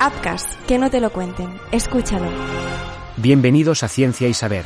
Upcast, que no te lo cuenten. Escúchalo. Bienvenidos a Ciencia y Saber.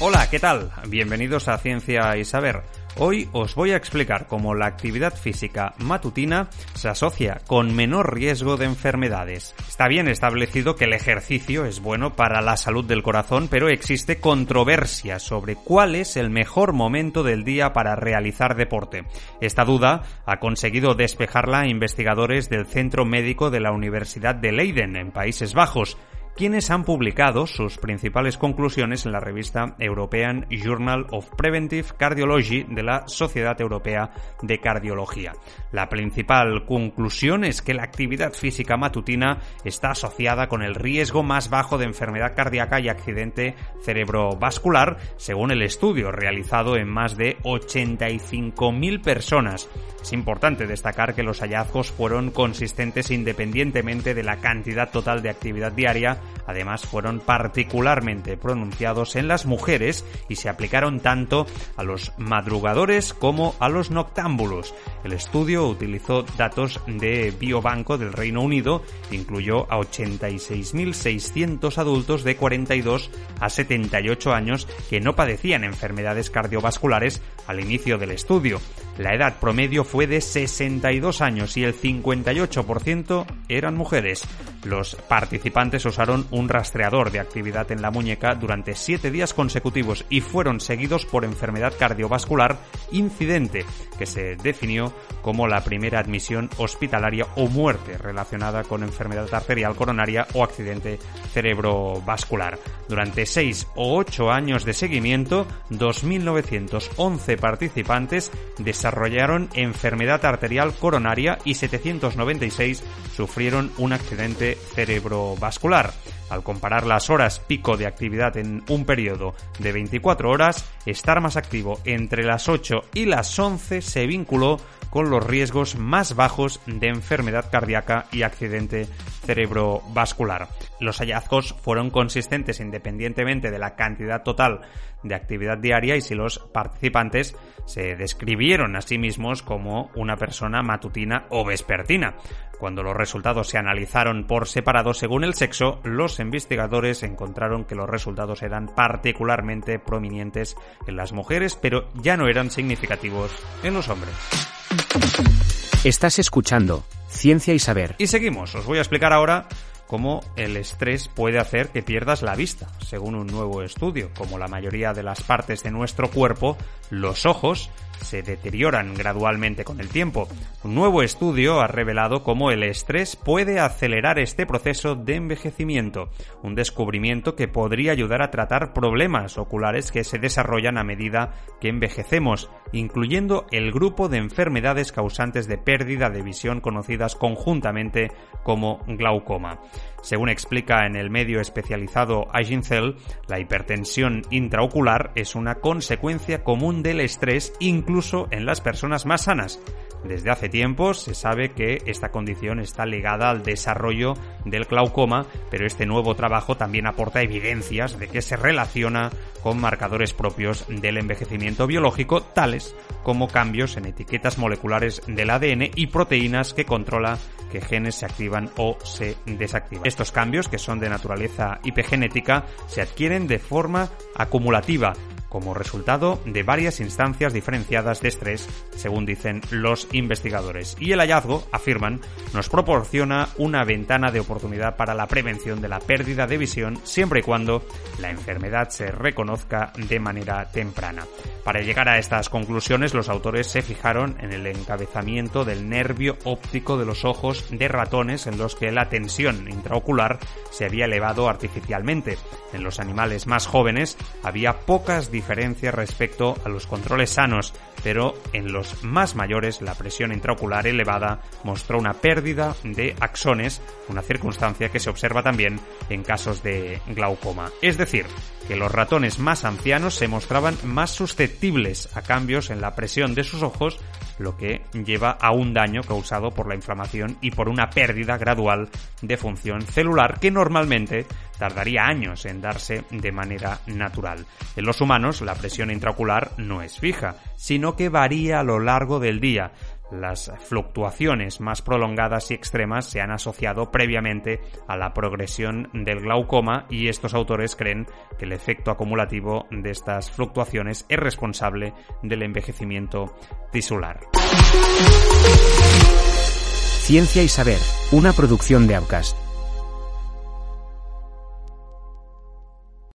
Hola, ¿qué tal? Bienvenidos a Ciencia y Saber. Hoy os voy a explicar cómo la actividad física matutina se asocia con menor riesgo de enfermedades. Está bien establecido que el ejercicio es bueno para la salud del corazón, pero existe controversia sobre cuál es el mejor momento del día para realizar deporte. Esta duda ha conseguido despejarla investigadores del Centro Médico de la Universidad de Leiden, en Países Bajos quienes han publicado sus principales conclusiones en la revista European Journal of Preventive Cardiology de la Sociedad Europea de Cardiología. La principal conclusión es que la actividad física matutina está asociada con el riesgo más bajo de enfermedad cardíaca y accidente cerebrovascular, según el estudio realizado en más de 85.000 personas. Es importante destacar que los hallazgos fueron consistentes independientemente de la cantidad total de actividad diaria Además, fueron particularmente pronunciados en las mujeres y se aplicaron tanto a los madrugadores como a los noctámbulos. El estudio utilizó datos de Biobanco del Reino Unido, incluyó a 86.600 adultos de 42 a 78 años que no padecían enfermedades cardiovasculares al inicio del estudio. La edad promedio fue de 62 años y el 58% eran mujeres. Los participantes usaron un rastreador de actividad en la muñeca durante 7 días consecutivos y fueron seguidos por enfermedad cardiovascular incidente, que se definió como la primera admisión hospitalaria o muerte relacionada con enfermedad arterial coronaria o accidente cerebrovascular. Durante 6 o 8 años de seguimiento, 2.911 participantes desarrollaron enfermedad arterial coronaria y 796 sufrieron un accidente cerebrovascular. Al comparar las horas pico de actividad en un periodo de 24 horas, estar más activo entre las 8 y las 11 se vinculó con los riesgos más bajos de enfermedad cardíaca y accidente cerebrovascular. Los hallazgos fueron consistentes independientemente de la cantidad total de actividad diaria y si los participantes se describieron a sí mismos como una persona matutina o vespertina. Cuando los resultados se analizaron por separado según el sexo, los investigadores encontraron que los resultados eran particularmente prominentes en las mujeres, pero ya no eran significativos en los hombres. Estás escuchando Ciencia y Saber. Y seguimos, os voy a explicar ahora cómo el estrés puede hacer que pierdas la vista. Según un nuevo estudio, como la mayoría de las partes de nuestro cuerpo, los ojos se deterioran gradualmente con el tiempo. Un nuevo estudio ha revelado cómo el estrés puede acelerar este proceso de envejecimiento, un descubrimiento que podría ayudar a tratar problemas oculares que se desarrollan a medida que envejecemos, incluyendo el grupo de enfermedades causantes de pérdida de visión conocidas conjuntamente como glaucoma. Según explica en el medio especializado Cell, la hipertensión intraocular es una consecuencia común del estrés en las personas más sanas. Desde hace tiempo se sabe que esta condición está ligada al desarrollo del glaucoma, pero este nuevo trabajo también aporta evidencias de que se relaciona con marcadores propios del envejecimiento biológico, tales como cambios en etiquetas moleculares del ADN y proteínas que controla que genes se activan o se desactivan. Estos cambios, que son de naturaleza hipegenética, se adquieren de forma acumulativa como resultado de varias instancias diferenciadas de estrés, según dicen los investigadores. Y el hallazgo, afirman, nos proporciona una ventana de oportunidad para la prevención de la pérdida de visión siempre y cuando la enfermedad se reconozca de manera temprana. Para llegar a estas conclusiones, los autores se fijaron en el encabezamiento del nervio óptico de los ojos de ratones en los que la tensión intraocular se había elevado artificialmente. En los animales más jóvenes había pocas respecto a los controles sanos, pero en los más mayores la presión intraocular elevada mostró una pérdida de axones, una circunstancia que se observa también en casos de glaucoma. Es decir, que los ratones más ancianos se mostraban más susceptibles a cambios en la presión de sus ojos, lo que lleva a un daño causado por la inflamación y por una pérdida gradual de función celular que normalmente tardaría años en darse de manera natural. En los humanos la presión intraocular no es fija, sino que varía a lo largo del día. Las fluctuaciones más prolongadas y extremas se han asociado previamente a la progresión del glaucoma y estos autores creen que el efecto acumulativo de estas fluctuaciones es responsable del envejecimiento tisular. Ciencia y Saber, una producción de Outcast.